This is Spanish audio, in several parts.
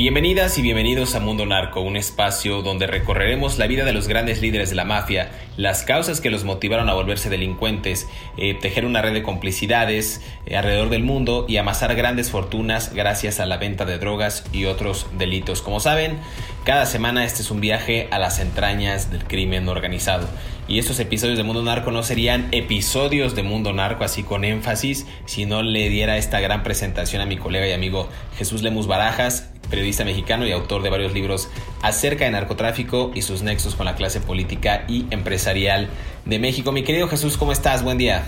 Bienvenidas y bienvenidos a Mundo Narco, un espacio donde recorreremos la vida de los grandes líderes de la mafia, las causas que los motivaron a volverse delincuentes, eh, tejer una red de complicidades eh, alrededor del mundo y amasar grandes fortunas gracias a la venta de drogas y otros delitos. Como saben, cada semana este es un viaje a las entrañas del crimen organizado. Y estos episodios de Mundo Narco no serían episodios de Mundo Narco así con énfasis si no le diera esta gran presentación a mi colega y amigo Jesús Lemus Barajas, periodista mexicano y autor de varios libros acerca de narcotráfico y sus nexos con la clase política y empresarial de México. Mi querido Jesús, ¿cómo estás? Buen día.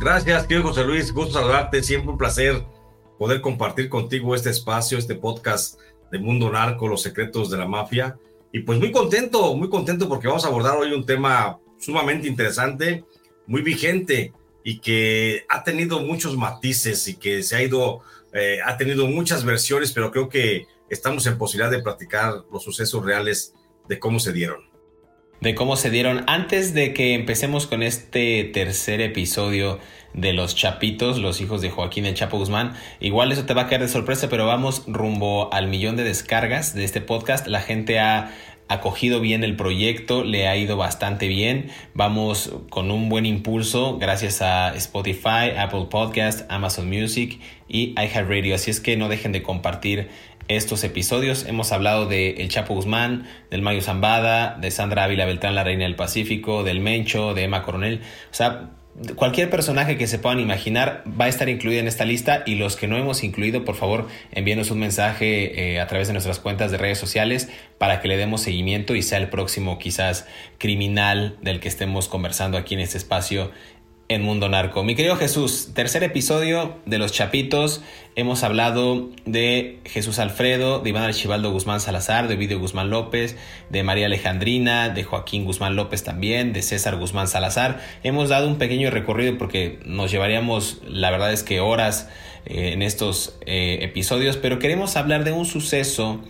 Gracias, querido José Luis. Gusto saludarte. Siempre un placer poder compartir contigo este espacio, este podcast de Mundo Narco, los secretos de la mafia. Y pues muy contento, muy contento porque vamos a abordar hoy un tema sumamente interesante, muy vigente y que ha tenido muchos matices y que se ha ido eh, ha tenido muchas versiones, pero creo que estamos en posibilidad de platicar los sucesos reales de cómo se dieron. De cómo se dieron. Antes de que empecemos con este tercer episodio de los Chapitos, los hijos de Joaquín el Chapo Guzmán, igual eso te va a caer de sorpresa, pero vamos rumbo al millón de descargas de este podcast. La gente ha acogido bien el proyecto, le ha ido bastante bien. Vamos con un buen impulso gracias a Spotify, Apple Podcast, Amazon Music y iHeartRadio. Así es que no dejen de compartir estos episodios. Hemos hablado de El Chapo Guzmán, del Mayo Zambada, de Sandra Ávila Beltrán, la Reina del Pacífico, del Mencho, de Emma Coronel. O sea, cualquier personaje que se puedan imaginar va a estar incluido en esta lista y los que no hemos incluido, por favor, envíenos un mensaje eh, a través de nuestras cuentas de redes sociales para que le demos seguimiento y sea el próximo quizás criminal del que estemos conversando aquí en este espacio en Mundo Narco. Mi querido Jesús, tercer episodio de Los Chapitos. Hemos hablado de Jesús Alfredo, de Iván Archibaldo Guzmán Salazar, de Ovidio Guzmán López, de María Alejandrina, de Joaquín Guzmán López también, de César Guzmán Salazar. Hemos dado un pequeño recorrido porque nos llevaríamos, la verdad es que horas eh, en estos eh, episodios, pero queremos hablar de un suceso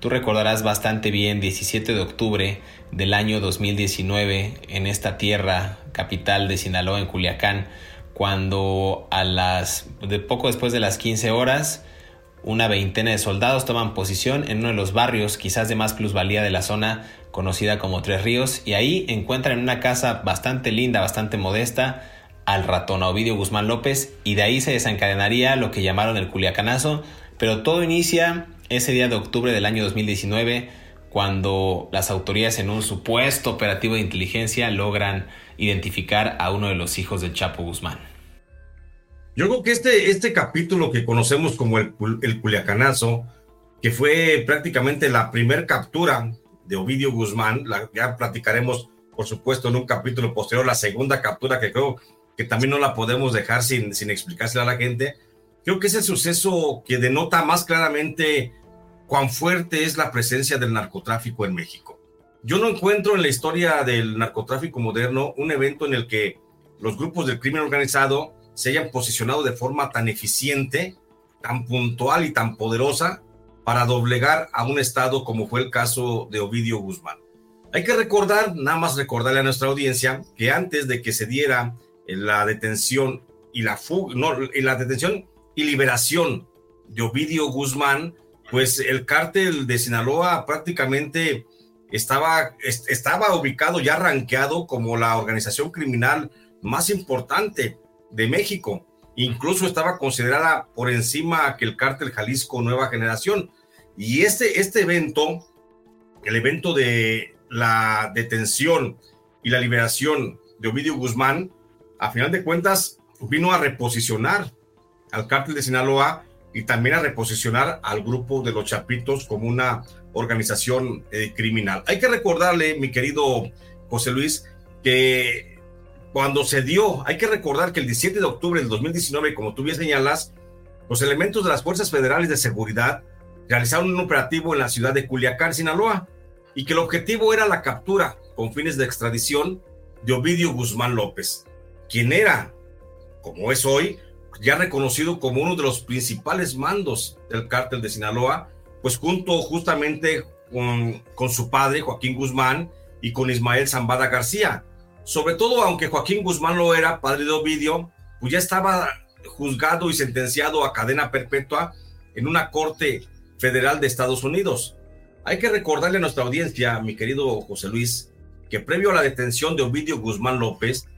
Tú recordarás bastante bien 17 de octubre del año 2019 en esta tierra capital de Sinaloa, en Culiacán, cuando a las de poco después de las 15 horas una veintena de soldados toman posición en uno de los barrios quizás de más plusvalía de la zona conocida como Tres Ríos y ahí encuentran en una casa bastante linda, bastante modesta al ratón Ovidio Guzmán López y de ahí se desencadenaría lo que llamaron el Culiacanazo, pero todo inicia ese día de octubre del año 2019 cuando las autoridades en un supuesto operativo de inteligencia logran identificar a uno de los hijos del Chapo Guzmán. Yo creo que este, este capítulo que conocemos como el, el Culiacanazo, que fue prácticamente la primer captura de Ovidio Guzmán, la, ya platicaremos, por supuesto, en un capítulo posterior, la segunda captura que creo que también no la podemos dejar sin, sin explicársela a la gente. Creo que es el suceso que denota más claramente cuán fuerte es la presencia del narcotráfico en México. Yo no encuentro en la historia del narcotráfico moderno un evento en el que los grupos del crimen organizado se hayan posicionado de forma tan eficiente, tan puntual y tan poderosa para doblegar a un Estado como fue el caso de Ovidio Guzmán. Hay que recordar, nada más recordarle a nuestra audiencia, que antes de que se diera la detención y la fuga, no, la detención y liberación de Ovidio Guzmán, pues el cártel de Sinaloa prácticamente estaba, estaba ubicado ya rankeado como la organización criminal más importante de México. Incluso estaba considerada por encima que el cártel Jalisco Nueva Generación. Y este, este evento, el evento de la detención y la liberación de Ovidio Guzmán, a final de cuentas, vino a reposicionar al cártel de Sinaloa y también a reposicionar al grupo de los Chapitos como una organización eh, criminal. Hay que recordarle, mi querido José Luis, que cuando se dio, hay que recordar que el 17 de octubre del 2019, como tú bien señalas, los elementos de las Fuerzas Federales de Seguridad realizaron un operativo en la ciudad de Culiacán, Sinaloa, y que el objetivo era la captura con fines de extradición de Ovidio Guzmán López, quien era, como es hoy, ya reconocido como uno de los principales mandos del cártel de Sinaloa, pues junto justamente con, con su padre, Joaquín Guzmán, y con Ismael Zambada García. Sobre todo, aunque Joaquín Guzmán lo era, padre de Ovidio, pues ya estaba juzgado y sentenciado a cadena perpetua en una corte federal de Estados Unidos. Hay que recordarle a nuestra audiencia, mi querido José Luis, que previo a la detención de Ovidio Guzmán López,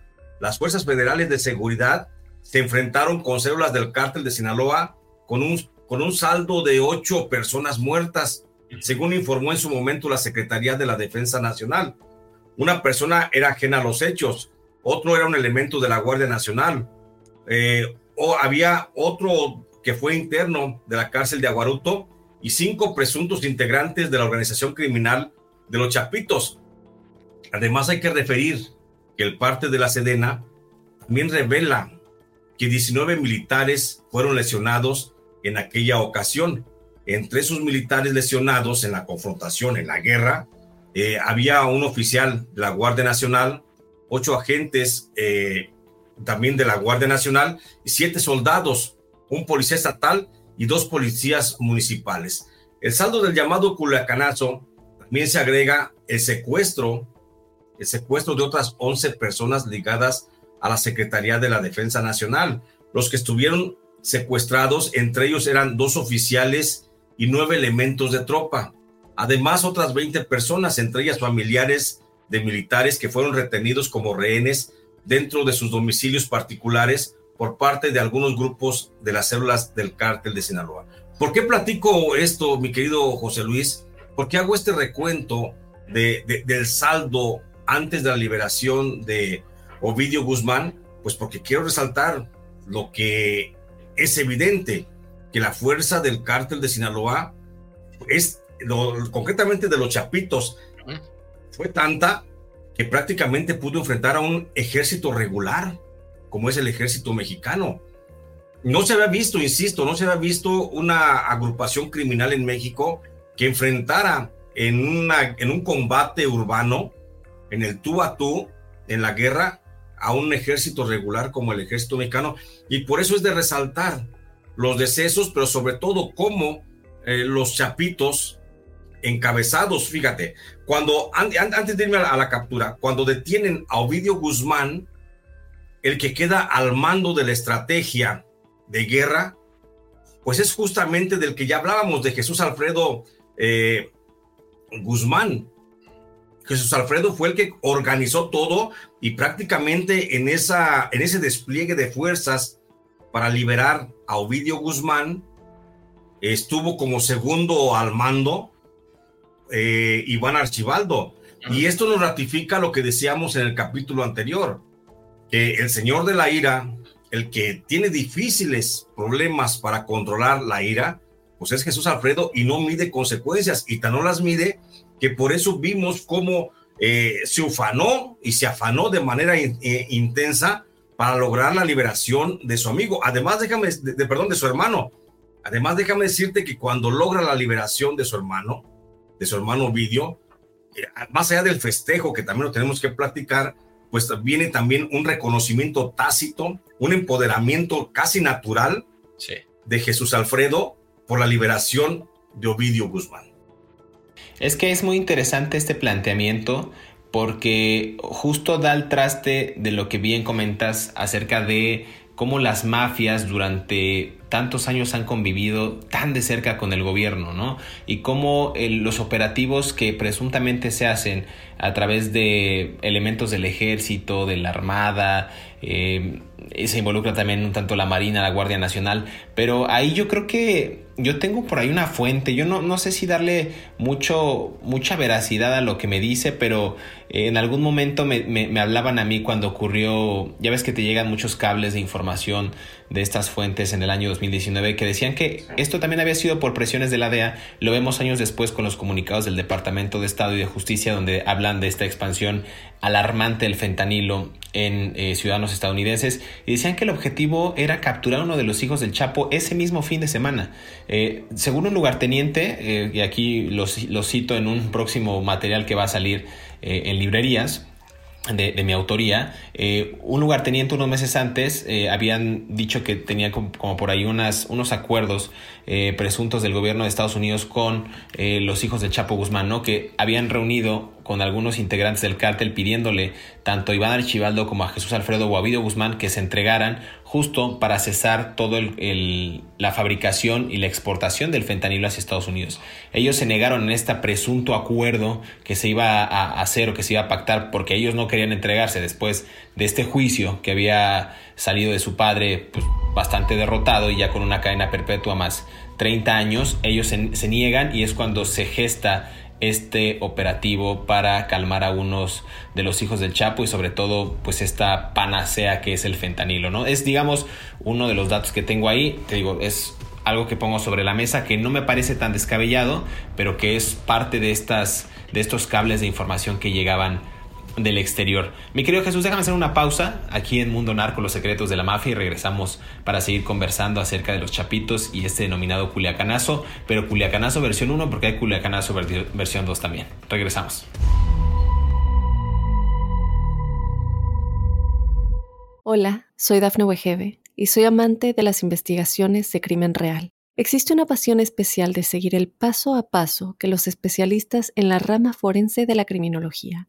las fuerzas federales de seguridad se enfrentaron con células del cártel de Sinaloa con un, con un saldo de ocho personas muertas, según informó en su momento la Secretaría de la Defensa Nacional. Una persona era ajena a los hechos, otro era un elemento de la Guardia Nacional, eh, o había otro que fue interno de la cárcel de Aguaruto y cinco presuntos integrantes de la organización criminal de los Chapitos. Además hay que referir que el parte de la Sedena también revela que 19 militares fueron lesionados en aquella ocasión. Entre esos militares lesionados en la confrontación, en la guerra, eh, había un oficial de la Guardia Nacional, ocho agentes eh, también de la Guardia Nacional siete soldados, un policía estatal y dos policías municipales. El saldo del llamado Culiacanazo también se agrega el secuestro, el secuestro de otras 11 personas ligadas a la Secretaría de la Defensa Nacional. Los que estuvieron secuestrados, entre ellos eran dos oficiales y nueve elementos de tropa. Además, otras 20 personas, entre ellas familiares de militares que fueron retenidos como rehenes dentro de sus domicilios particulares por parte de algunos grupos de las células del cártel de Sinaloa. ¿Por qué platico esto, mi querido José Luis? ¿Por qué hago este recuento de, del saldo antes de la liberación de Ovidio Guzmán, pues porque quiero resaltar lo que es evidente, que la fuerza del cártel de Sinaloa es, concretamente de los chapitos, fue tanta que prácticamente pudo enfrentar a un ejército regular, como es el ejército mexicano. No se había visto, insisto, no se había visto una agrupación criminal en México que enfrentara en, una, en un combate urbano, en el tú a tú, en la guerra, a un ejército regular como el ejército mexicano y por eso es de resaltar los decesos, pero sobre todo cómo eh, los chapitos encabezados, fíjate, cuando antes de irme a la, captura, cuando detienen a Ovidio Guzmán, el que queda al mando de la estrategia de guerra, pues es justamente del que ya hablábamos, de Jesús Alfredo eh, Guzmán, Jesús Alfredo fue el que organizó todo y prácticamente en, esa, en ese despliegue de fuerzas para liberar a Ovidio Guzmán, estuvo como segundo al mando eh, Iván Archibaldo. Y esto nos ratifica lo que decíamos en el capítulo anterior, que el Señor de la ira, el que tiene difíciles problemas para controlar la ira, pues es Jesús Alfredo y no mide consecuencias y tan no las mide que por eso vimos cómo eh, se ufanó y se afanó de manera eh, intensa para lograr la liberación de su amigo. Además, déjame, de, perdón, de su hermano. Además, déjame decirte que cuando logra la liberación de su hermano, de su hermano Vidio, eh, más allá del festejo que también lo tenemos que platicar, pues viene también un reconocimiento tácito, un empoderamiento casi natural de Jesús Alfredo por la liberación de Ovidio Guzmán. Es que es muy interesante este planteamiento porque justo da el traste de lo que bien comentas acerca de cómo las mafias durante tantos años han convivido tan de cerca con el gobierno, ¿no? Y cómo los operativos que presuntamente se hacen a través de elementos del ejército, de la armada, eh, se involucra también un tanto la Marina, la Guardia Nacional, pero ahí yo creo que yo tengo por ahí una fuente, yo no, no sé si darle mucho, mucha veracidad a lo que me dice, pero en algún momento me, me, hablaban a mí cuando ocurrió, ya ves que te llegan muchos cables de información de estas fuentes en el año 2019 que decían que esto también había sido por presiones de la DEA, lo vemos años después con los comunicados del Departamento de Estado y de Justicia donde hablan de esta expansión alarmante del fentanilo en eh, ciudadanos estadounidenses y decían que el objetivo era capturar a uno de los hijos del Chapo ese mismo fin de semana. Eh, según un lugarteniente, eh, y aquí lo, cito en un próximo material que va a salir en librerías, de, mi autoría, un lugarteniente unos meses antes habían dicho que tenía como, por ahí unas, unos acuerdos presuntos del gobierno de Estados Unidos con los hijos del Chapo Guzmán, ¿no? que habían reunido con algunos integrantes del cártel pidiéndole tanto a Iván Archibaldo como a Jesús Alfredo Guavido Guzmán que se entregaran justo para cesar toda la fabricación y la exportación del fentanilo hacia Estados Unidos. Ellos se negaron en este presunto acuerdo que se iba a hacer o que se iba a pactar porque ellos no querían entregarse después de este juicio que había salido de su padre pues, bastante derrotado y ya con una cadena perpetua más 30 años, ellos se niegan y es cuando se gesta este operativo para calmar a unos de los hijos del Chapo y sobre todo pues esta panacea que es el fentanilo, ¿no? Es digamos uno de los datos que tengo ahí, te digo, es algo que pongo sobre la mesa que no me parece tan descabellado, pero que es parte de estas de estos cables de información que llegaban del exterior. Mi querido Jesús, déjame hacer una pausa aquí en Mundo Narco, los secretos de la mafia y regresamos para seguir conversando acerca de los chapitos y este denominado culiacanazo, pero culiacanazo versión 1 porque hay culiacanazo versión 2 también. Regresamos. Hola, soy Dafne Wegebe y soy amante de las investigaciones de crimen real. Existe una pasión especial de seguir el paso a paso que los especialistas en la rama forense de la criminología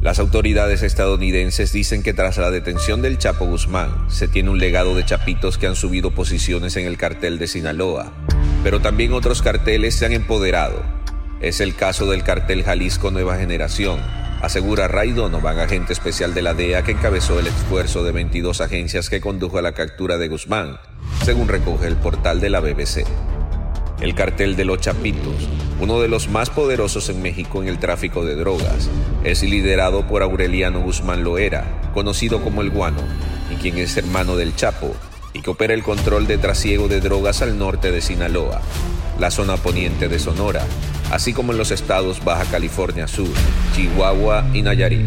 Las autoridades estadounidenses dicen que tras la detención del Chapo Guzmán se tiene un legado de chapitos que han subido posiciones en el cartel de Sinaloa, pero también otros carteles se han empoderado. Es el caso del cartel Jalisco Nueva Generación, asegura Ray Donovan, agente especial de la DEA que encabezó el esfuerzo de 22 agencias que condujo a la captura de Guzmán, según recoge el portal de la BBC el cartel de los Chapitos, uno de los más poderosos en México en el tráfico de drogas. Es liderado por Aureliano Guzmán Loera, conocido como el Guano, y quien es hermano del Chapo, y que opera el control de trasiego de drogas al norte de Sinaloa, la zona poniente de Sonora, así como en los estados Baja California Sur, Chihuahua y Nayarit.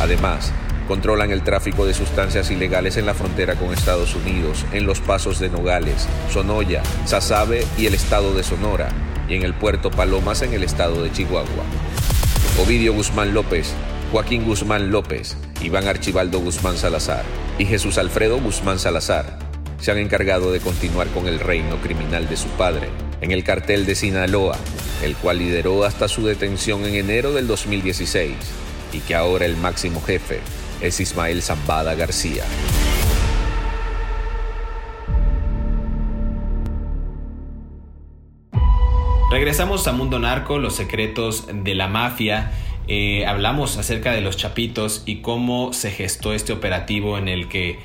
Además, Controlan el tráfico de sustancias ilegales en la frontera con Estados Unidos, en los pasos de Nogales, Sonoya, Sasabe y el estado de Sonora, y en el puerto Palomas en el estado de Chihuahua. Ovidio Guzmán López, Joaquín Guzmán López, Iván Archibaldo Guzmán Salazar y Jesús Alfredo Guzmán Salazar se han encargado de continuar con el reino criminal de su padre en el cartel de Sinaloa, el cual lideró hasta su detención en enero del 2016 y que ahora el máximo jefe es Ismael Zambada García. Regresamos a Mundo Narco, los secretos de la mafia. Eh, hablamos acerca de los chapitos y cómo se gestó este operativo en el que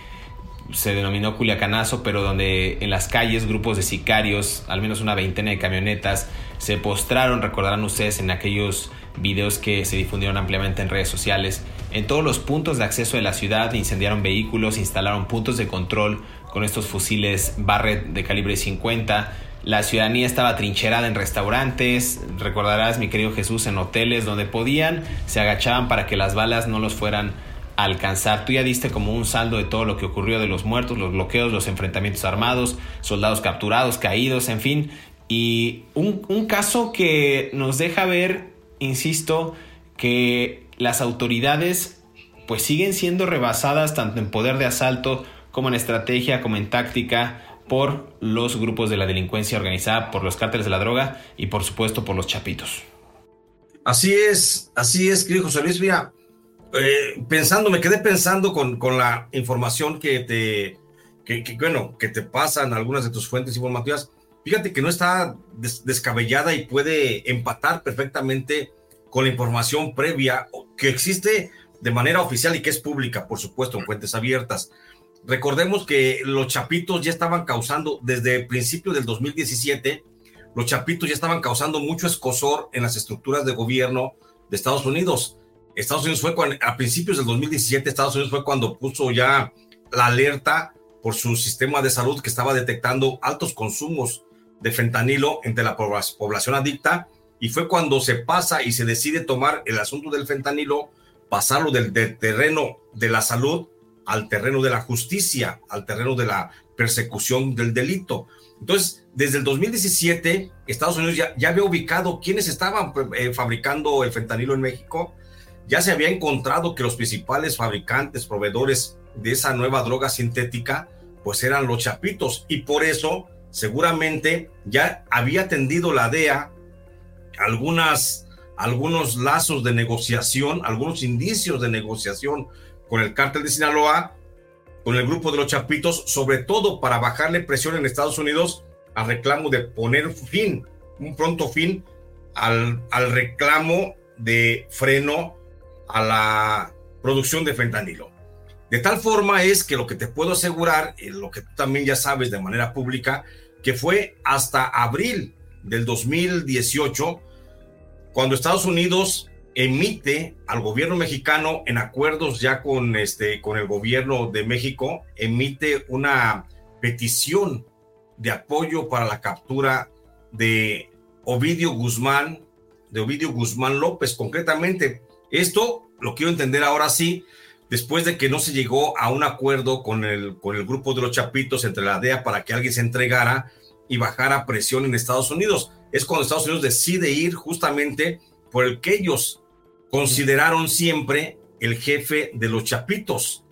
se denominó Culiacanazo, pero donde en las calles grupos de sicarios, al menos una veintena de camionetas, se postraron, recordarán ustedes, en aquellos videos que se difundieron ampliamente en redes sociales. En todos los puntos de acceso de la ciudad incendiaron vehículos, instalaron puntos de control con estos fusiles Barrett de calibre 50. La ciudadanía estaba trincherada en restaurantes, recordarás mi querido Jesús, en hoteles donde podían, se agachaban para que las balas no los fueran alcanzar. Tú ya diste como un saldo de todo lo que ocurrió de los muertos, los bloqueos, los enfrentamientos armados, soldados capturados, caídos, en fin. Y un caso que nos deja ver, insisto, que las autoridades pues siguen siendo rebasadas tanto en poder de asalto como en estrategia, como en táctica, por los grupos de la delincuencia organizada, por los cárteles de la droga y por supuesto por los chapitos. Así es, así es, querido José Luis. Mira, eh, pensando, me quedé pensando con, con la información que te, que, bueno, que te pasan algunas de tus fuentes informativas. Fíjate que no está descabellada y puede empatar perfectamente con la información previa que existe de manera oficial y que es pública, por supuesto, en fuentes abiertas. Recordemos que los chapitos ya estaban causando, desde el principio del 2017, los chapitos ya estaban causando mucho escosor en las estructuras de gobierno de Estados Unidos. Estados Unidos fue a principios del 2017, Estados Unidos fue cuando puso ya la alerta por su sistema de salud que estaba detectando altos consumos de fentanilo entre la población adicta y fue cuando se pasa y se decide tomar el asunto del fentanilo, pasarlo del, terreno de la salud al terreno de la justicia, al terreno de la persecución del delito. Entonces, desde el 2017, Estados Unidos ya, había ubicado quiénes estaban eh, fabricando el fentanilo en México. Ya se había encontrado que los principales fabricantes, proveedores de esa nueva droga sintética, pues eran los chapitos. Y por eso, seguramente, ya había tendido la DEA algunas, algunos lazos de negociación, algunos indicios de negociación con el cártel de Sinaloa, con el grupo de los Chapitos, sobre todo para bajarle presión en Estados Unidos al reclamo de poner fin, un pronto fin al, al reclamo de freno a la producción de fentanilo. De tal forma es que lo que te puedo asegurar, y lo que tú también ya sabes de manera pública, que fue hasta abril del 2018 cuando Estados Unidos emite al gobierno mexicano en acuerdos ya con este con el gobierno de México emite una petición de apoyo para la captura de Ovidio Guzmán, de Ovidio Guzmán López concretamente. Esto lo quiero entender ahora sí, después de que no se llegó a un acuerdo con el, con el grupo de los Chapitos entre la DEA para que alguien se entregara y bajara presión en Estados Unidos. Es cuando Estados Unidos decide ir justamente por el que ellos consideraron siempre el jefe de los Chapitos,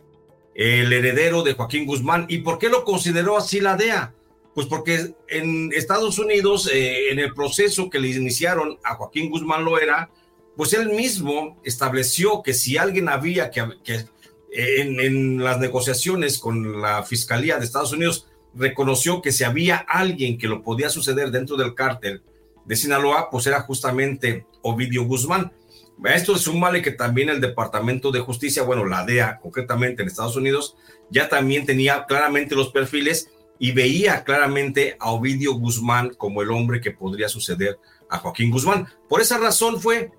el heredero de Joaquín Guzmán. ¿Y por qué lo consideró así la DEA? Pues porque en Estados Unidos, eh, en el proceso que le iniciaron a Joaquín Guzmán Loera, pues él mismo estableció que si alguien había que, en, en, las negociaciones con la Fiscalía de Estados Unidos reconoció que si había alguien que lo podía suceder dentro del cártel de Sinaloa, pues era justamente Ovidio Guzmán. Esto es un male que también el Departamento de Justicia, bueno, la DEA concretamente en Estados Unidos, ya también tenía claramente los perfiles y veía claramente a Ovidio Guzmán como el hombre que podría suceder a Joaquín Guzmán. Por esa razón fue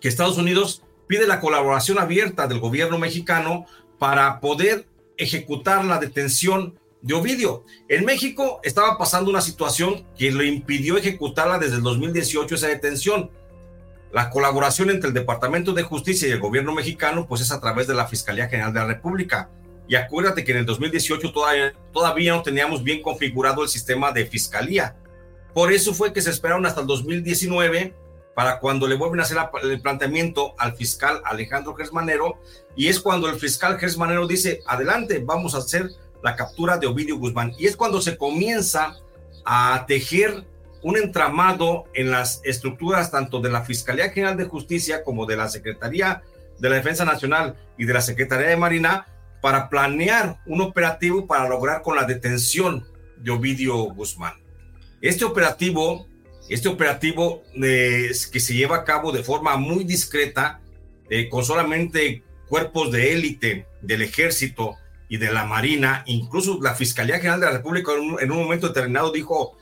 que Estados Unidos pide la colaboración abierta del gobierno mexicano para poder ejecutar la detención de Ovidio. En México estaba pasando una situación que le impidió ejecutarla desde el 2018 esa detención la colaboración entre el Departamento de Justicia y el gobierno mexicano, pues es a través de la Fiscalía General de la República. Y acuérdate que en el 2018 todavía, todavía no teníamos bien configurado el sistema de fiscalía. Por eso fue que se esperaron hasta el 2019 para cuando le vuelven a hacer el planteamiento al fiscal Alejandro Gersmanero, y es cuando el fiscal Gersmanero dice, adelante, vamos a hacer la captura de Ovidio Guzmán. Y es cuando se comienza a tejer un entramado en las estructuras tanto de la Fiscalía General de Justicia como de la Secretaría de la Defensa Nacional y de la Secretaría de Marina para planear un operativo para lograr con la detención de Ovidio Guzmán. Este operativo, este operativo eh, que se lleva a cabo de forma muy discreta, eh, con solamente cuerpos de élite del ejército y de la Marina, incluso la Fiscalía General de la República en un momento determinado dijo,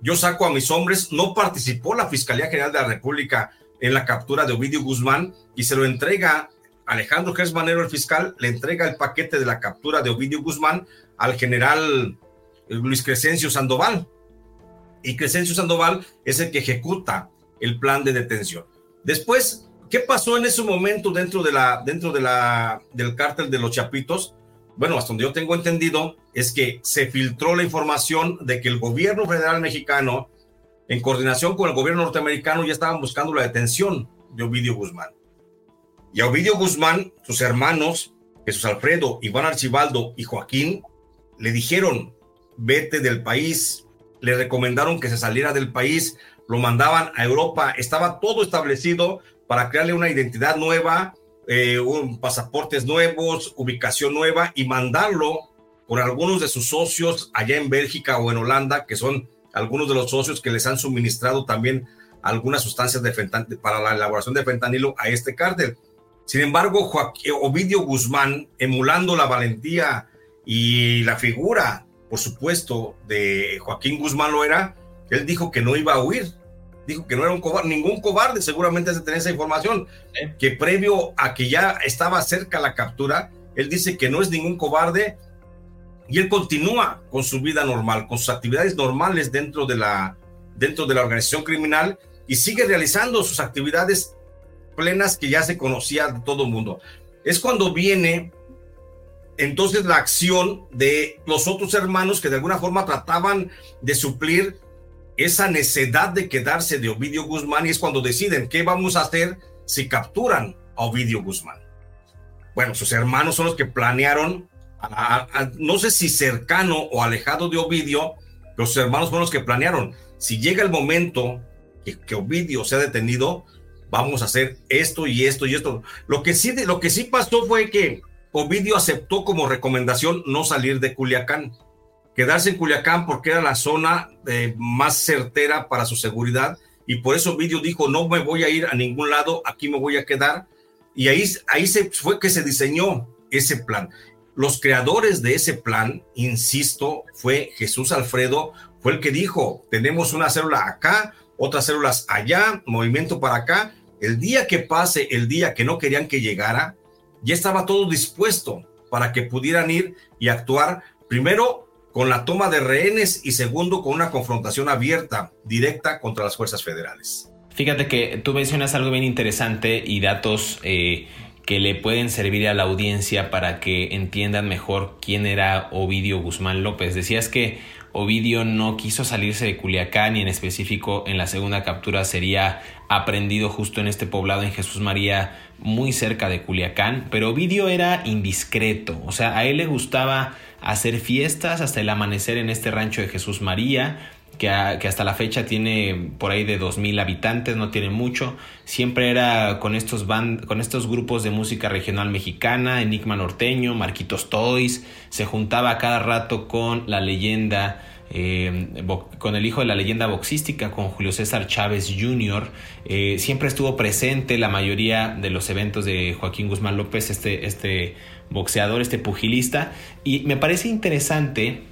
yo saco a mis hombres, no participó la Fiscalía General de la República en la captura de Ovidio Guzmán y se lo entrega Alejandro Gersmanero, el fiscal, le entrega el paquete de la captura de Ovidio Guzmán al general Luis Crescencio Sandoval. Y Crescencio Sandoval es el que ejecuta el plan de detención. Después, ¿Qué pasó en ese momento dentro, de la, dentro de la, del cártel de los Chapitos? Bueno, hasta donde yo tengo entendido es que se filtró la información de que el gobierno federal mexicano, en coordinación con el gobierno norteamericano, ya estaban buscando la detención de Ovidio Guzmán. Y a Ovidio Guzmán, sus hermanos, Jesús Alfredo, Iván Archibaldo y Joaquín, le dijeron, vete del país, le recomendaron que se saliera del país, lo mandaban a Europa, estaba todo establecido para crearle una identidad nueva, eh, un, pasaportes nuevos, ubicación nueva y mandarlo por algunos de sus socios allá en Bélgica o en Holanda, que son algunos de los socios que les han suministrado también algunas sustancias de para la elaboración de fentanilo a este cártel. Sin embargo, Ovidio Guzmán, emulando la valentía y la figura, por supuesto, de Joaquín Guzmán lo era, él dijo que no iba a huir, dijo que no era un cobarde, ningún cobarde, seguramente se tener esa información, que previo a que ya estaba cerca la captura, él dice que no es ningún cobarde y él continúa con su vida normal, con sus actividades normales dentro de la, dentro de la organización criminal y sigue realizando sus actividades plenas que ya se conocía de todo el mundo. Es cuando viene entonces la acción de los otros hermanos que de alguna forma trataban de suplir esa necedad de quedarse de Ovidio Guzmán y es cuando deciden qué vamos a hacer si capturan a Ovidio Guzmán. Bueno, sus hermanos son los que planearon, no sé si cercano o alejado de Ovidio, pero sus hermanos fueron los que planearon. Si llega el momento que, que, Ovidio sea detenido, vamos a hacer esto y esto y esto. Lo que sí, lo que sí pasó fue que Ovidio aceptó como recomendación no salir de Culiacán quedarse en Culiacán porque era la zona eh, más certera para su seguridad y por eso Vidio dijo no me voy a ir a ningún lado, aquí me voy a quedar y ahí, ahí se, fue que se diseñó ese plan. Los creadores de ese plan, insisto, fue Jesús Alfredo, fue el que dijo, tenemos una célula acá, otras células allá, movimiento para acá. El día que pase, el día que no querían que llegara, ya estaba todo dispuesto para que pudieran ir y actuar primero con la toma de rehenes y segundo con una confrontación abierta, directa contra las fuerzas federales. Fíjate que tú mencionas algo bien interesante y datos eh, que le pueden servir a la audiencia para que entiendan mejor quién era Ovidio Guzmán López. Decías que Ovidio no quiso salirse de Culiacán y en específico en la segunda captura sería aprendido justo en este poblado en Jesús María muy cerca de Culiacán, pero Ovidio era indiscreto, o sea, a él le gustaba hacer fiestas hasta el amanecer en este rancho de Jesús María, que, hasta la fecha tiene por ahí de 2.000 habitantes, no tiene mucho. Siempre era con estos, band, con estos grupos de música regional mexicana, Enigma Norteño, Marquitos Toys, se juntaba cada rato con la leyenda eh, con el hijo de la leyenda boxística, con Julio César Chávez Jr. Eh, siempre estuvo presente la mayoría de los eventos de Joaquín Guzmán López, este, este boxeador, este pugilista. Y me parece interesante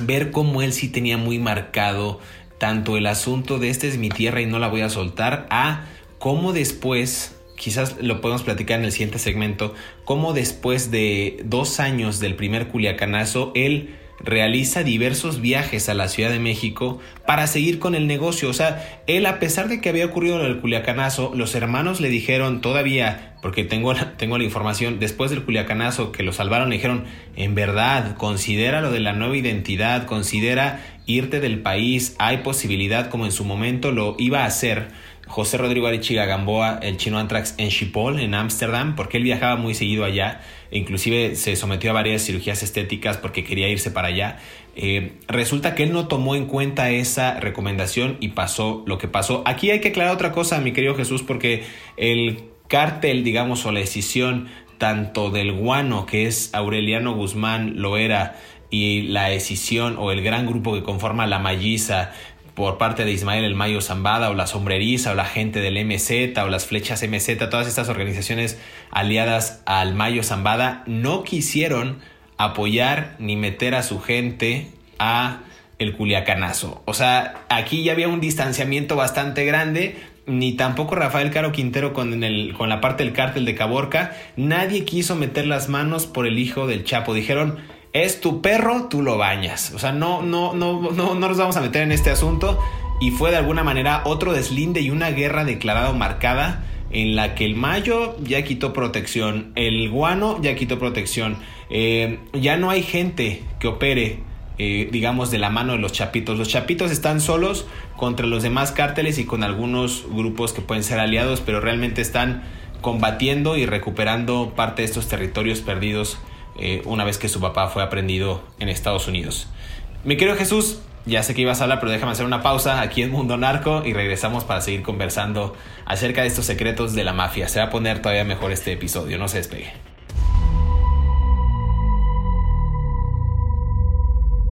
ver cómo él sí tenía muy marcado tanto el asunto de esta es mi tierra y no la voy a soltar, a cómo después quizás lo podemos platicar en el siguiente segmento, cómo después de dos años del primer culiacanazo, él realiza diversos viajes a la Ciudad de México para seguir con el negocio. O sea, él a pesar de que había ocurrido el culiacanazo, los hermanos le dijeron todavía, porque tengo tengo la información, después del culiacanazo que lo salvaron, le dijeron, en verdad, considera lo de la nueva identidad, considera irte del país, hay posibilidad como en su momento lo iba a hacer José Rodrigo Arichiga Gamboa, el chino Antrax en Schiphol, en Ámsterdam, porque él viajaba muy seguido allá, e inclusive se sometió a varias cirugías estéticas porque quería irse para allá. Eh, resulta que él no tomó en cuenta esa recomendación y pasó lo que pasó. Aquí hay que aclarar otra cosa, mi querido Jesús, porque el cártel, digamos, o la decisión tanto del guano, que es Aureliano Guzmán, lo era, y la decisión o el gran grupo que conforma la Malliza por parte de Ismael El Mayo Zambada o la Sombreriza o la gente del MZ o las Flechas MZ, todas estas organizaciones aliadas al Mayo Zambada no quisieron apoyar ni meter a su gente a el Culiacanazo. O sea, aquí ya había un distanciamiento bastante grande, ni tampoco Rafael Caro Quintero con, con la parte del cártel de Caborca, nadie quiso meter las manos por el hijo del Chapo. Dijeron, es tu perro, tú lo bañas. O sea, no, no, no, no, no nos vamos a meter en este asunto. Y fue de alguna manera otro deslinde y una guerra declarada marcada en la que el Mayo ya quitó protección, el Guano ya quitó protección, eh, ya no hay gente que opere, eh, digamos, de la mano de los Chapitos. Los Chapitos están solos contra los demás cárteles y con algunos grupos que pueden ser aliados, pero realmente están combatiendo y recuperando parte de estos territorios perdidos eh, una vez que su papá fue aprendido en Estados Unidos. Mi querido Jesús, ya sé que ibas a hablar, pero déjame hacer una pausa aquí en Mundo Narco y regresamos para seguir conversando acerca de estos secretos de la mafia. Se va a poner todavía mejor este episodio, no se despegue.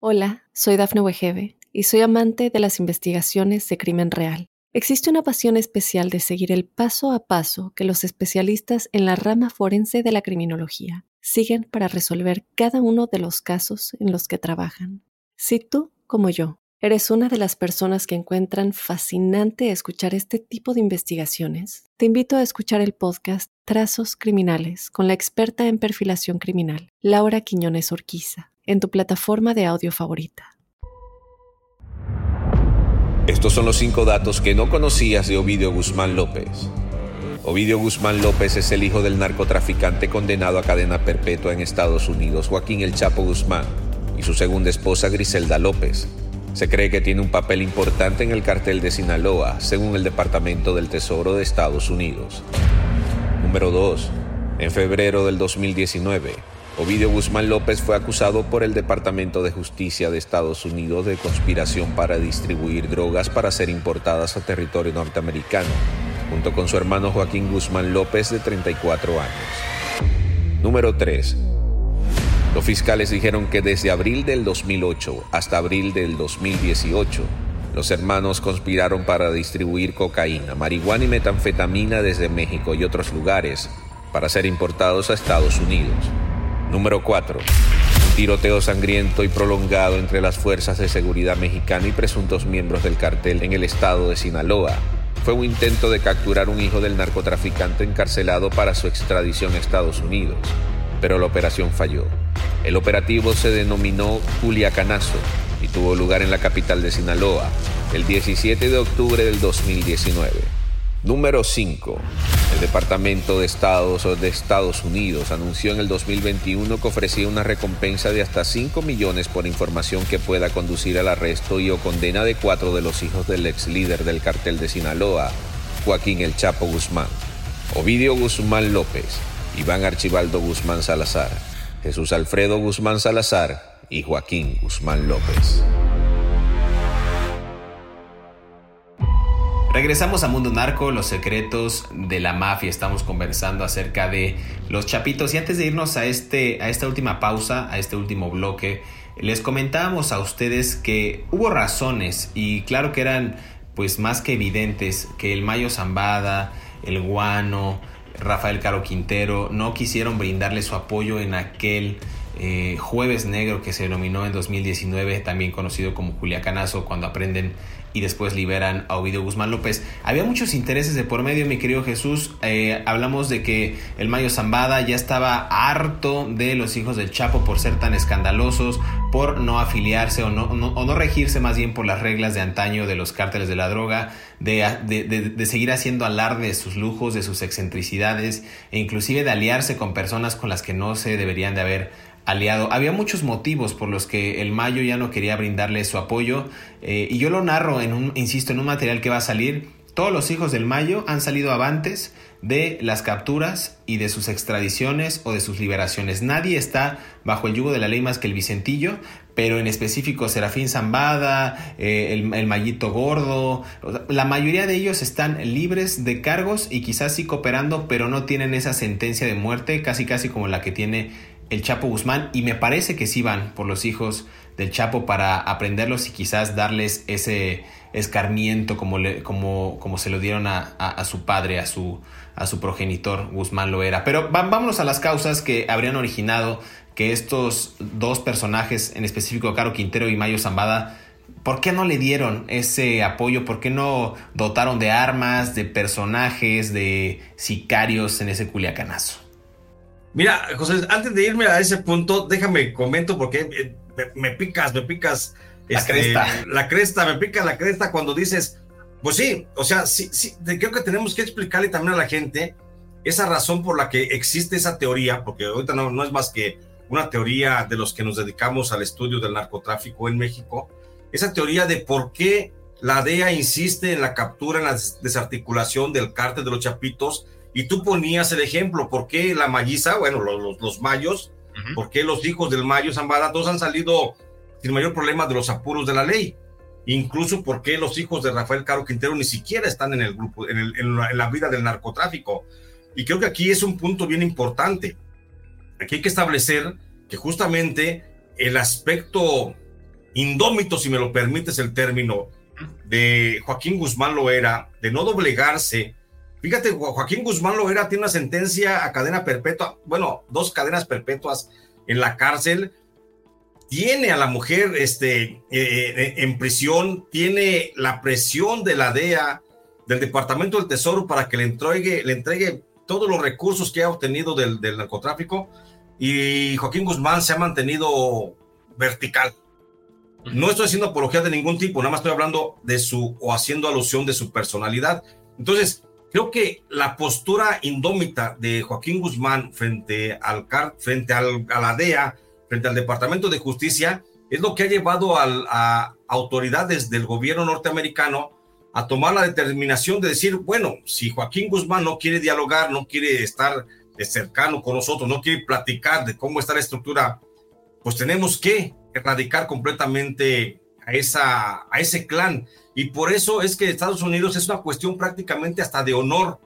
Hola, soy Dafne Wegebe y soy amante de las investigaciones de crimen real. Existe una pasión especial de seguir el paso a paso que los especialistas en la rama forense de la criminología siguen para resolver cada uno de los casos en los que trabajan. Si tú, como yo, eres una de las personas que encuentran fascinante escuchar este tipo de investigaciones, te invito a escuchar el podcast Trazos Criminales con la experta en perfilación criminal, Laura Quiñones Orquiza, en tu plataforma de audio favorita. Estos son los cinco datos que no conocías de Ovidio Guzmán López. Ovidio Guzmán López es el hijo del narcotraficante condenado a cadena perpetua en Estados Unidos, Joaquín El Chapo Guzmán, y su segunda esposa Griselda López. Se cree que tiene un papel importante en el cartel de Sinaloa, según el Departamento del Tesoro de Estados Unidos. Número 2. En febrero del 2019, Ovidio Guzmán López fue acusado por el Departamento de Justicia de Estados Unidos de conspiración para distribuir drogas para ser importadas a territorio norteamericano junto con su hermano Joaquín Guzmán López de 34 años. Número 3. Los fiscales dijeron que desde abril del 2008 hasta abril del 2018, los hermanos conspiraron para distribuir cocaína, marihuana y metanfetamina desde México y otros lugares para ser importados a Estados Unidos. Número 4. Un tiroteo sangriento y prolongado entre las fuerzas de seguridad mexicana y presuntos miembros del cartel en el estado de Sinaloa fue un intento de capturar un hijo del narcotraficante encarcelado para su extradición a Estados Unidos, pero la operación falló. El operativo se denominó Culiacanazo y tuvo lugar en la capital de Sinaloa el 17 de octubre del 2019. Número 5. El Departamento de Estados de Estados Unidos anunció en el 2021 que ofrecía una recompensa de hasta 5 millones por información que pueda conducir al arresto y o condena de cuatro de los hijos del ex líder del cartel de Sinaloa, Joaquín El Chapo Guzmán, Ovidio Guzmán López, Iván Archibaldo Guzmán Salazar, Jesús Alfredo Guzmán Salazar y Joaquín Guzmán López. Regresamos a Mundo Narco, los secretos de la mafia. Estamos conversando acerca de los chapitos. Y antes de irnos a, este, a esta última pausa, a este último bloque, les comentábamos a ustedes que hubo razones y claro que eran pues más que evidentes que el Mayo Zambada, el Guano, Rafael Caro Quintero no quisieron brindarle su apoyo en aquel eh, Jueves Negro que se denominó en 2019, también conocido como Juliacanazo, cuando aprenden y después liberan a Ovidio Guzmán López. Había muchos intereses de por medio, mi querido Jesús. Eh, hablamos de que el Mayo Zambada ya estaba harto de los hijos del Chapo por ser tan escandalosos, por no afiliarse o no, o no regirse más bien por las reglas de antaño de los cárteles de la droga, de, de, seguir haciendo alarde de sus lujos, de sus excentricidades e inclusive de aliarse con personas con las que no se deberían de haber aliado. Había muchos motivos por los que el Mayo ya no quería brindarle su apoyo eh, y yo lo narro en un, insisto, en un material que va a salir. Todos los hijos del Mayo han salido avantes de las capturas y de sus extradiciones o de sus liberaciones. Nadie está bajo el yugo de la ley más que el Vicentillo, pero en específico Serafín Zambada, eh, el, el Mayito Gordo, la mayoría de ellos están libres de cargos y quizás sí cooperando, pero no tienen esa sentencia de muerte, casi casi como la que tiene el Chapo Guzmán y me parece que sí van por los hijos del Chapo para aprenderlos y quizás darles ese escarmiento como, le, como, como se lo dieron a, a, su padre, a su, a su progenitor Guzmán lo era. Pero vámonos a las causas que habrían originado que estos dos personajes, en específico Caro Quintero y Mayo Zambada, ¿por qué no le dieron ese apoyo? ¿Por qué no dotaron de armas, de personajes, de sicarios en ese culiacanazo? Mira, José, antes de irme a ese punto, déjame comento porque eh, me, picas, me picas. La este, cresta. La cresta, me pica la cresta cuando dices Pues sí, o sea, sí, sí, creo que tenemos que explicarle también a la gente esa razón por la que existe esa teoría, porque ahorita no, no es más que una teoría de los que nos dedicamos al estudio del narcotráfico en México, esa teoría de por qué la DEA insiste en la captura, en la desarticulación del cártel de los Chapitos, y tú ponías el ejemplo, ¿por qué la Malliza, bueno, los, los, mayos, por qué los hijos del Mayo Zambada, todos han salido sin mayor problema de los apuros de la ley? Incluso por qué los hijos de Rafael Caro Quintero ni siquiera están en el grupo, en, en la vida del narcotráfico. Y creo que aquí es un punto bien importante. Aquí hay que establecer que justamente el aspecto indómito, si me lo permites el término, de Joaquín Guzmán Loera, de no doblegarse. Fíjate, Joaquín Guzmán Loera tiene una sentencia a cadena perpetua, bueno, dos cadenas perpetuas en la cárcel, tiene a la mujer este, eh, eh, en prisión, tiene la presión de la DEA, del Departamento del Tesoro, para que le entregue, le entregue todos los recursos que ha obtenido del, del narcotráfico, y Joaquín Guzmán se ha mantenido vertical. No estoy haciendo apología de ningún tipo, nada más estoy hablando de su o haciendo alusión de su personalidad. Entonces, creo que la postura indómita de Joaquín Guzmán frente al frente al, a la DEA, frente al Departamento de Justicia, es lo que ha llevado a autoridades del gobierno norteamericano a tomar la determinación de decir, bueno, si Joaquín Guzmán no quiere dialogar, no quiere estar de cercano con nosotros, no quiere platicar de cómo está la estructura, pues tenemos que erradicar completamente a, esa, a ese clan. Y por eso es que Estados Unidos es una cuestión prácticamente hasta de honor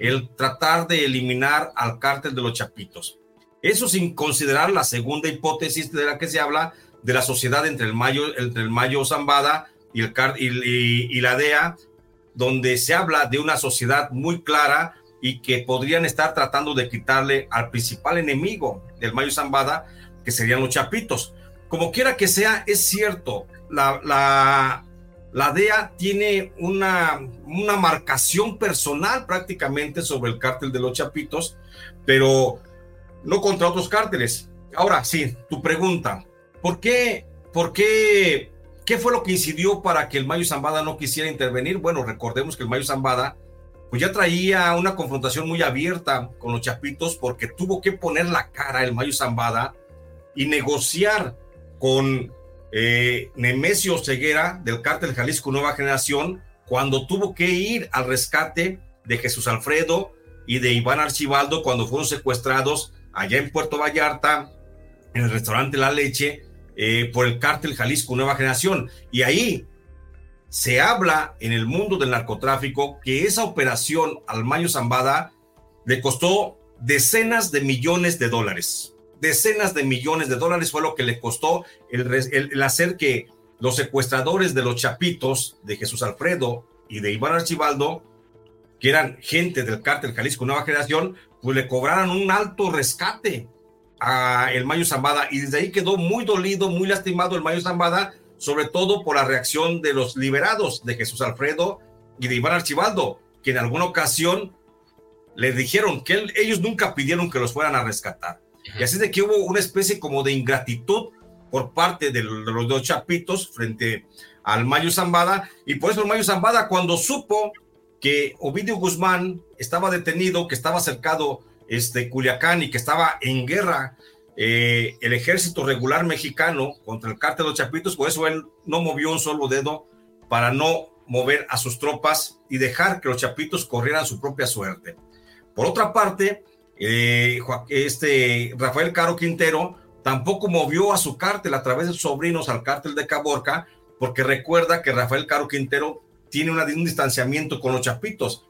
el tratar de eliminar al cártel de los Chapitos. Eso sin considerar la segunda hipótesis de la que se habla de la sociedad entre el Mayo, entre el Mayo Zambada y, el, y, y la DEA, donde se habla de una sociedad muy clara y que podrían estar tratando de quitarle al principal enemigo del Mayo Zambada, que serían los Chapitos. Como quiera que sea, es cierto, la, la, DEA tiene una, una marcación personal prácticamente sobre el cártel de los Chapitos, pero no contra otros cárteles. Ahora sí, tu pregunta, ¿por qué, por qué, qué fue lo que incidió para que el Mayo Zambada no quisiera intervenir? Bueno, recordemos que el Mayo Zambada pues ya traía una confrontación muy abierta con los Chapitos porque tuvo que poner la cara el Mayo Zambada y negociar con eh, Nemesio Ceguera del cártel Jalisco Nueva Generación cuando tuvo que ir al rescate de Jesús Alfredo y de Iván Archibaldo cuando fueron secuestrados allá en Puerto Vallarta, en el restaurante La Leche, eh, por el cártel Jalisco Nueva Generación. Y ahí se habla en el mundo del narcotráfico que esa operación al Mayo Zambada le costó decenas de millones de dólares decenas de millones de dólares fue lo que le costó el, hacer que los secuestradores de los Chapitos, de Jesús Alfredo y de Iván Archibaldo, que eran gente del cártel Jalisco Nueva Generación, pues le cobraran un alto rescate a el Mayo Zambada y desde ahí quedó muy dolido, muy lastimado el Mayo Zambada, sobre todo por la reacción de los liberados de Jesús Alfredo y de Iván Archibaldo, que en alguna ocasión le dijeron que ellos nunca pidieron que los fueran a rescatar. Y así de que hubo una especie como de ingratitud por parte de los dos chapitos frente al Mayo Zambada. Y por eso el Mayo Zambada, cuando supo que Ovidio Guzmán estaba detenido, que estaba cercado este, Culiacán y que estaba en guerra eh, el ejército regular mexicano contra el cártel de los Chapitos, por eso él no movió un solo dedo para no mover a sus tropas y dejar que los Chapitos corrieran su propia suerte. Por otra parte, eh, este Rafael Caro Quintero tampoco movió a su cártel a través de sus sobrinos al cártel de Caborca, porque recuerda que Rafael Caro Quintero tiene un distanciamiento con los chapitos.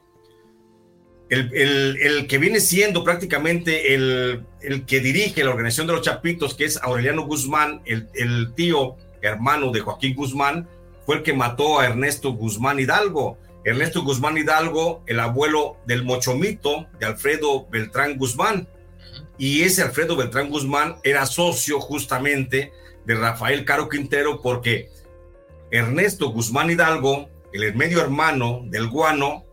El, que viene siendo prácticamente el, que dirige la organización de los chapitos, que es Aureliano Guzmán, el tío hermano de Joaquín Guzmán, fue el que mató a Ernesto Guzmán Hidalgo. Ernesto Guzmán Hidalgo, el abuelo del mochomito de Alfredo Beltrán Guzmán. Y ese Alfredo Beltrán Guzmán era socio justamente de Rafael Caro Quintero porque Ernesto Guzmán Hidalgo, el medio hermano del guano,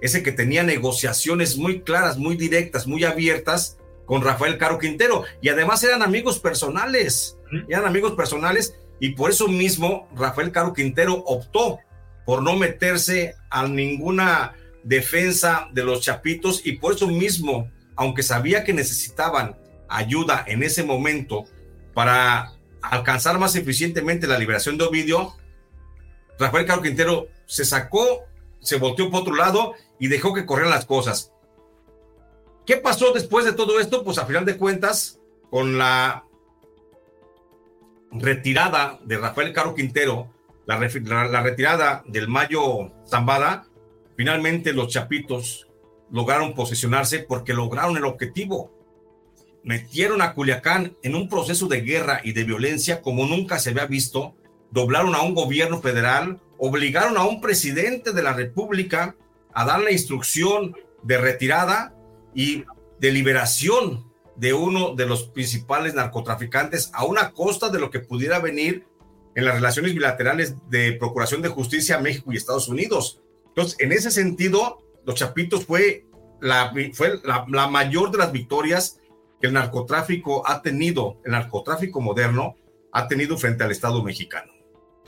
ese que tenía negociaciones muy claras, muy directas, muy abiertas con Rafael Caro Quintero. Y además eran amigos personales, eran amigos personales y por eso mismo Rafael Caro Quintero optó por no meterse a ninguna defensa de los chapitos y por eso mismo, aunque sabía que necesitaban ayuda en ese momento para alcanzar más eficientemente la liberación de Ovidio, Rafael Caro Quintero se sacó, se volteó por otro lado y dejó que corrieran las cosas. ¿Qué pasó después de todo esto? Pues a final de cuentas, con la retirada de Rafael Caro Quintero, la, retirada del Mayo Zambada, finalmente los Chapitos lograron posicionarse porque lograron el objetivo. Metieron a Culiacán en un proceso de guerra y de violencia como nunca se había visto, doblaron a un gobierno federal, obligaron a un presidente de la República a dar la instrucción de retirada y de liberación de uno de los principales narcotraficantes a una costa de lo que pudiera venir en las relaciones bilaterales de Procuración de Justicia México y Estados Unidos. Entonces, en ese sentido, los Chapitos fue la, fue la, la mayor de las victorias que el narcotráfico ha tenido, el narcotráfico moderno ha tenido frente al Estado mexicano.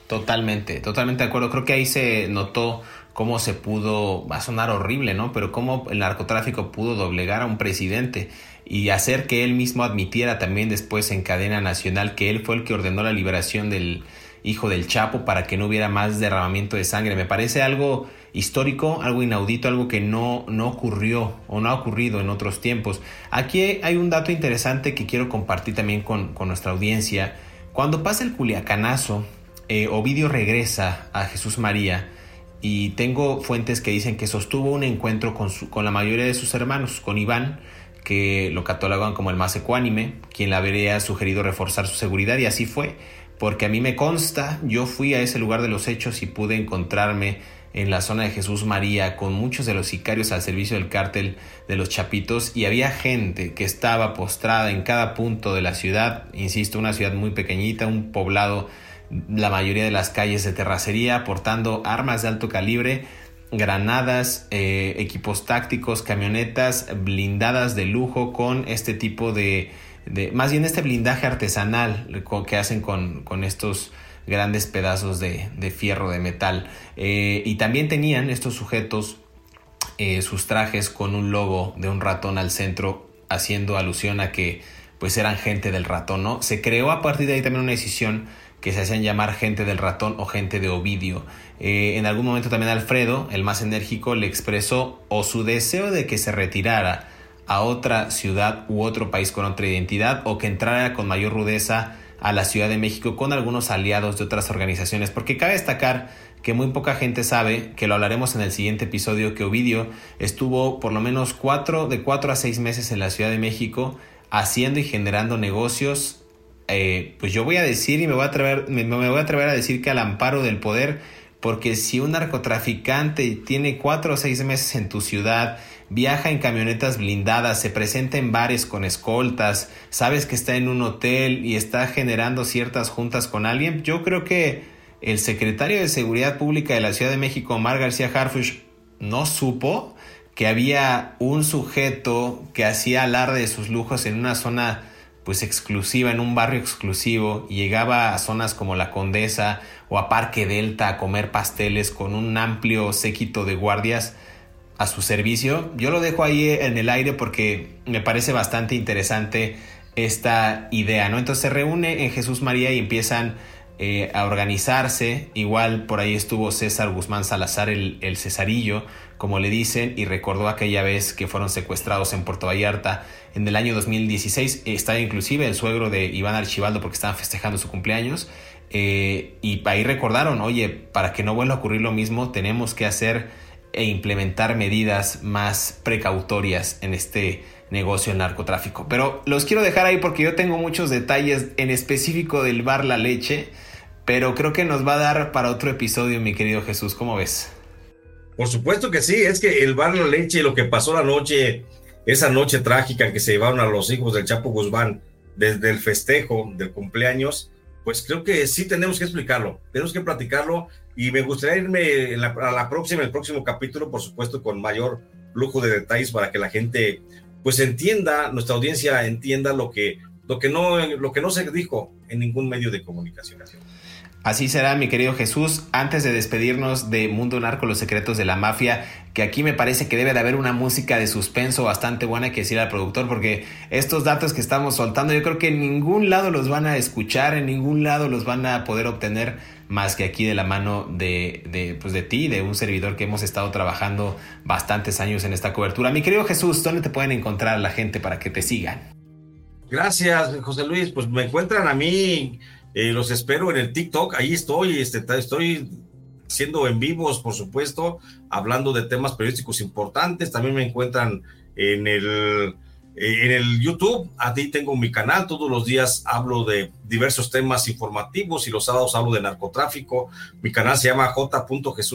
Totalmente, totalmente de acuerdo. Creo que ahí se notó cómo se pudo, va a sonar horrible, ¿no? Pero cómo el narcotráfico pudo doblegar a un presidente y hacer que él mismo admitiera también después en cadena nacional que él fue el que ordenó la liberación del hijo del Chapo para que no hubiera más derramamiento de sangre. Me parece algo histórico, algo inaudito, algo que no, no ocurrió o no ha ocurrido en otros tiempos. Aquí hay un dato interesante que quiero compartir también con, nuestra audiencia. Cuando pasa el culiacanazo, eh, Ovidio regresa a Jesús María y tengo fuentes que dicen que sostuvo un encuentro con, con la mayoría de sus hermanos, con Iván, que lo catalogan como el más ecuánime, quien le habría sugerido reforzar su seguridad y así fue, porque a mí me consta, yo fui a ese lugar de los hechos y pude encontrarme en la zona de Jesús María con muchos de los sicarios al servicio del cártel de los Chapitos y había gente que estaba postrada en cada punto de la ciudad, insisto, una ciudad muy pequeñita, un poblado, la mayoría de las calles de terracería, portando armas de alto calibre, granadas, eh, equipos tácticos, camionetas blindadas de lujo con este tipo de, de más bien este blindaje artesanal que hacen con, con estos grandes pedazos de, de fierro, de metal. Eh, y también tenían estos sujetos eh, sus trajes con un logo de un ratón al centro, haciendo alusión a que pues eran gente del ratón, ¿no? Se creó a partir de ahí también una decisión que se hacían llamar gente del ratón o gente de Ovidio. Eh, en algún momento también Alfredo, el más enérgico, le expresó o su deseo de que se retirara a otra ciudad u otro país con otra identidad o que entrara con mayor rudeza a la Ciudad de México con algunos aliados de otras organizaciones, porque cabe destacar que muy poca gente sabe, que lo hablaremos en el siguiente episodio, que Ovidio estuvo por lo menos cuatro, de cuatro a seis meses en la Ciudad de México haciendo y generando negocios. Eh, pues yo voy a decir y me voy a, atrever, me, voy a atrever a decir que al amparo del poder, porque si un narcotraficante tiene cuatro o seis meses en tu ciudad, viaja en camionetas blindadas, se presenta en bares con escoltas, sabes que está en un hotel y está generando ciertas juntas con alguien, yo creo que el secretario de Seguridad Pública de la Ciudad de México, Omar García Harfush, no supo que había un sujeto que hacía alarde de sus lujos en una zona pues exclusiva, en un barrio exclusivo, y llegaba a zonas como la Condesa o a Parque Delta a comer pasteles con un amplio séquito de guardias a su servicio. Yo lo dejo ahí en el aire porque me parece bastante interesante esta idea, ¿no? Entonces se reúne en Jesús María y empiezan eh, a organizarse. Igual por ahí estuvo César Guzmán Salazar, el, el Cesarillo, como le dicen, y recordó aquella vez que fueron secuestrados en Puerto Vallarta en el año 2016. Está inclusive el suegro de Iván Archibaldo porque estaban festejando su cumpleaños. Eh, y ahí recordaron, oye, para que no vuelva a ocurrir lo mismo, tenemos que hacer e implementar medidas más precautorias en este negocio del narcotráfico. Pero los quiero dejar ahí porque yo tengo muchos detalles en específico del bar La Leche, pero creo que nos va a dar para otro episodio, mi querido Jesús, ¿cómo ves? Por supuesto que sí, es que el bar La Leche, lo que pasó la noche, esa noche trágica que se llevaron a los hijos del Chapo Guzmán desde el festejo del cumpleaños, pues creo que sí tenemos que explicarlo, tenemos que platicarlo y me gustaría irme a la próxima, el próximo capítulo, por supuesto, con mayor lujo de detalles para que la gente pues entienda, nuestra audiencia entienda lo que, lo que, no, lo que no se dijo en ningún medio de comunicación. Así será, mi querido Jesús. Antes de despedirnos de Mundo Narco, los secretos de la mafia, que aquí me parece que debe de haber una música de suspenso bastante buena que decir al productor, porque estos datos que estamos soltando, yo creo que en ningún lado los van a escuchar, en ningún lado los van a poder obtener más que aquí de la mano de, de, pues de ti, de un servidor que hemos estado trabajando bastantes años en esta cobertura. Mi querido Jesús, ¿dónde te pueden encontrar la gente para que te sigan? Gracias, José Luis. Pues me encuentran a mí eh, los espero en el TikTok, ahí estoy, este, estoy siendo en vivos, por supuesto, hablando de temas periodísticos importantes. También me encuentran en el, en el YouTube. Ahí tengo mi canal. Todos los días hablo de diversos temas informativos y los sábados hablo de narcotráfico. Mi canal se llama J.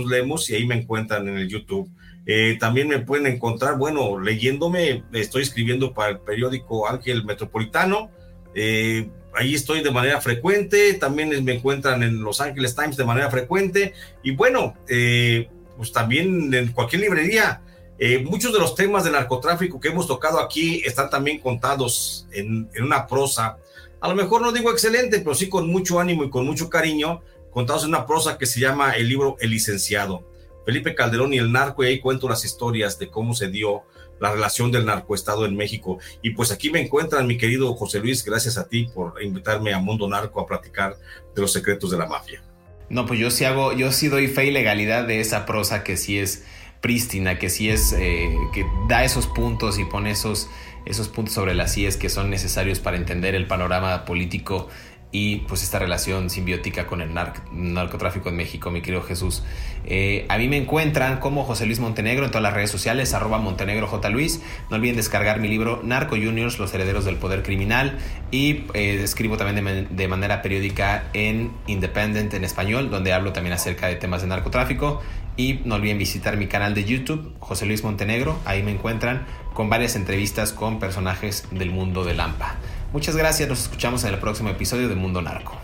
Lemos y ahí me encuentran en el YouTube. Eh, también me pueden encontrar, bueno, leyéndome, estoy escribiendo para el periódico Ángel Metropolitano. Eh, ahí estoy de manera frecuente, también me encuentran en Los Angeles Times de manera frecuente y bueno, eh, pues también en cualquier librería. Eh, muchos de los temas de narcotráfico que hemos tocado aquí están también contados en, una prosa, a lo mejor no digo excelente, pero sí con mucho ánimo y con mucho cariño, contados en una prosa que se llama el libro El licenciado. Felipe Calderón y el narco, y ahí cuento las historias de cómo se dio la relación del narcoestado en México. Y pues aquí me encuentran, mi querido José Luis, gracias a ti por invitarme a Mundo Narco a platicar de los secretos de la mafia. No, pues yo sí hago, yo sí doy fe y legalidad de esa prosa que sí es prístina, que sí es, eh, que da esos puntos y pone esos, esos puntos sobre las IES que son necesarios para entender el panorama político y pues esta relación simbiótica con el narcotráfico en México, mi querido Jesús. Eh, a mí me encuentran como José Luis Montenegro en todas las redes sociales, arroba Montenegro J. Luis. No olviden descargar mi libro Narco Juniors, los herederos del poder criminal. Y eh, escribo también de, manera periódica en Independent en español, donde hablo también acerca de temas de narcotráfico. Y no olviden visitar mi canal de YouTube, José Luis Montenegro. Ahí me encuentran con varias entrevistas con personajes del mundo de Lampa. Muchas gracias, nos escuchamos en el próximo episodio de Mundo Narco.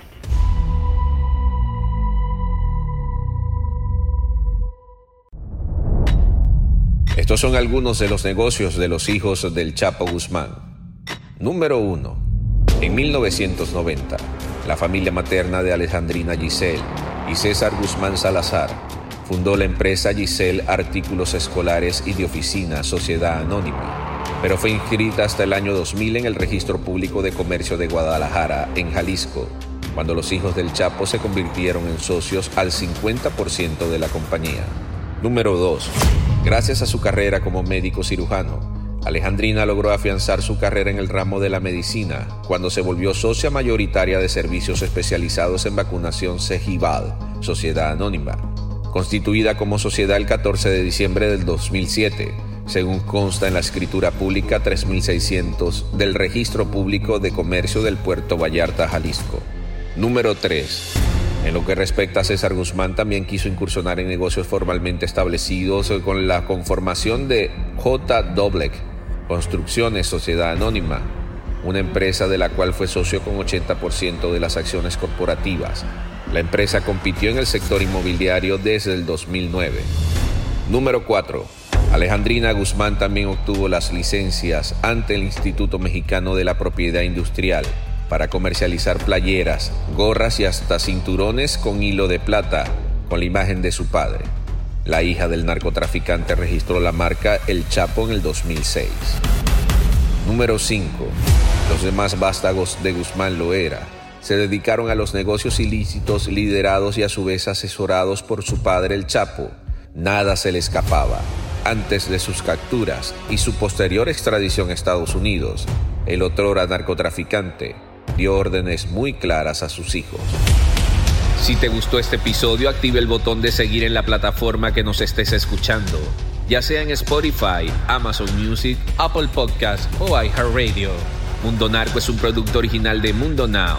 Estos son algunos de los negocios de los hijos del Chapo Guzmán. Número 1. En 1990, la familia materna de Alejandrina Giselle y César Guzmán Salazar fundó la empresa Giselle Artículos Escolares y de Oficina Sociedad Anónima pero fue inscrita hasta el año 2000 en el Registro Público de Comercio de Guadalajara, en Jalisco, cuando los hijos del Chapo se convirtieron en socios al 50% de la compañía. Número 2. Gracias a su carrera como médico cirujano, Alejandrina logró afianzar su carrera en el ramo de la medicina cuando se volvió socia mayoritaria de servicios especializados en vacunación Cejival, Sociedad Anónima, constituida como sociedad el 14 de diciembre del 2007 según consta en la escritura pública 3600 del Registro Público de Comercio del Puerto Vallarta, Jalisco. Número 3. En lo que respecta a César Guzmán, también quiso incursionar en negocios formalmente establecidos con la conformación de J. Doblek, Construcciones Sociedad Anónima, una empresa de la cual fue socio con 80% de las acciones corporativas. La empresa compitió en el sector inmobiliario desde el 2009. Número 4. Alejandrina Guzmán también obtuvo las licencias ante el Instituto Mexicano de la Propiedad Industrial para comercializar playeras, gorras y hasta cinturones con hilo de plata con la imagen de su padre. La hija del narcotraficante registró la marca El Chapo en el 2006. Número 5. Los demás vástagos de Guzmán Loera se dedicaron a los negocios ilícitos liderados y a su vez asesorados por su padre El Chapo. Nada se le escapaba antes de sus capturas y su posterior extradición a Estados Unidos, el otrora narcotraficante dio órdenes muy claras a sus hijos. Si te gustó este episodio, active el botón de seguir en la plataforma que nos estés escuchando, ya sea en Spotify, Amazon Music, Apple Podcast o iHeartRadio. Mundo Narco es un producto original de Mundo Now,